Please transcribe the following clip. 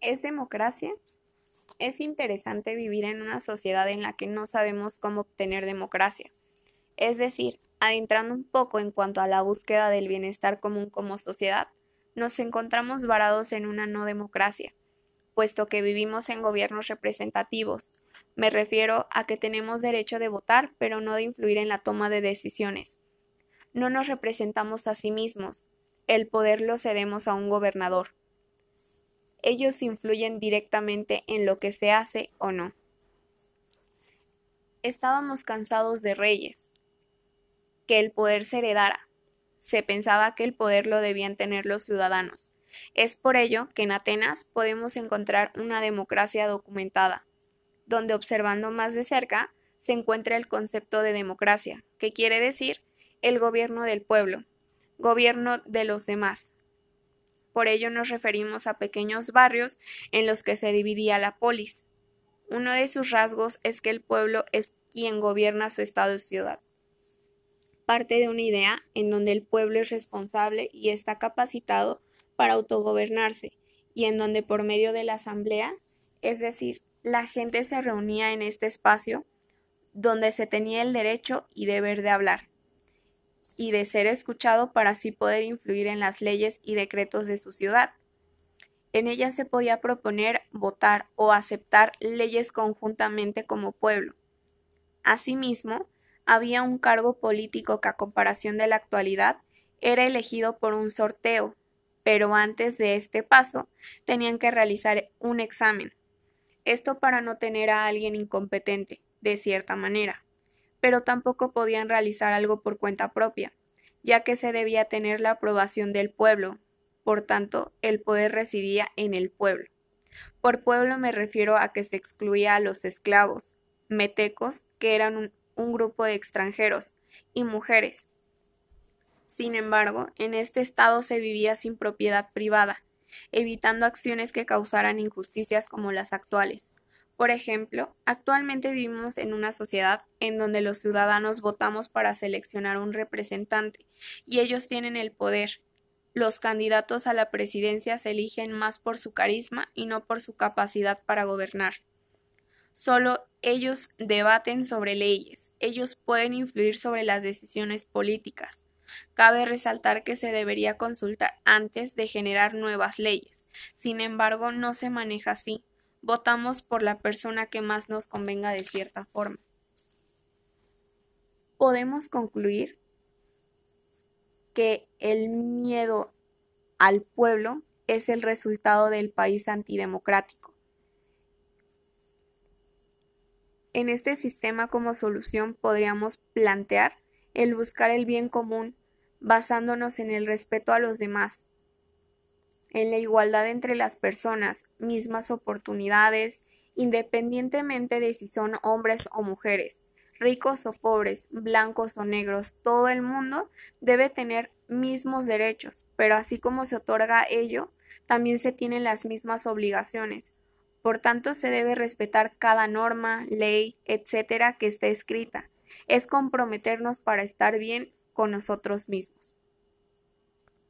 ¿Es democracia? Es interesante vivir en una sociedad en la que no sabemos cómo obtener democracia. Es decir, adentrando un poco en cuanto a la búsqueda del bienestar común como sociedad, nos encontramos varados en una no democracia, puesto que vivimos en gobiernos representativos. Me refiero a que tenemos derecho de votar, pero no de influir en la toma de decisiones. No nos representamos a sí mismos, el poder lo cedemos a un gobernador. Ellos influyen directamente en lo que se hace o no. Estábamos cansados de reyes, que el poder se heredara. Se pensaba que el poder lo debían tener los ciudadanos. Es por ello que en Atenas podemos encontrar una democracia documentada, donde observando más de cerca se encuentra el concepto de democracia, que quiere decir el gobierno del pueblo, gobierno de los demás. Por ello nos referimos a pequeños barrios en los que se dividía la polis. Uno de sus rasgos es que el pueblo es quien gobierna su estado y ciudad. Parte de una idea en donde el pueblo es responsable y está capacitado para autogobernarse, y en donde por medio de la asamblea, es decir, la gente se reunía en este espacio donde se tenía el derecho y deber de hablar y de ser escuchado para así poder influir en las leyes y decretos de su ciudad. En ella se podía proponer, votar o aceptar leyes conjuntamente como pueblo. Asimismo, había un cargo político que a comparación de la actualidad era elegido por un sorteo, pero antes de este paso tenían que realizar un examen. Esto para no tener a alguien incompetente, de cierta manera pero tampoco podían realizar algo por cuenta propia, ya que se debía tener la aprobación del pueblo, por tanto, el poder residía en el pueblo. Por pueblo me refiero a que se excluía a los esclavos, metecos, que eran un, un grupo de extranjeros, y mujeres. Sin embargo, en este estado se vivía sin propiedad privada, evitando acciones que causaran injusticias como las actuales. Por ejemplo, actualmente vivimos en una sociedad en donde los ciudadanos votamos para seleccionar un representante y ellos tienen el poder. Los candidatos a la presidencia se eligen más por su carisma y no por su capacidad para gobernar. Solo ellos debaten sobre leyes, ellos pueden influir sobre las decisiones políticas. Cabe resaltar que se debería consultar antes de generar nuevas leyes. Sin embargo, no se maneja así votamos por la persona que más nos convenga de cierta forma. Podemos concluir que el miedo al pueblo es el resultado del país antidemocrático. En este sistema como solución podríamos plantear el buscar el bien común basándonos en el respeto a los demás, en la igualdad entre las personas, mismas oportunidades, independientemente de si son hombres o mujeres, ricos o pobres, blancos o negros, todo el mundo debe tener mismos derechos, pero así como se otorga ello, también se tienen las mismas obligaciones. Por tanto, se debe respetar cada norma, ley, etcétera, que esté escrita. Es comprometernos para estar bien con nosotros mismos.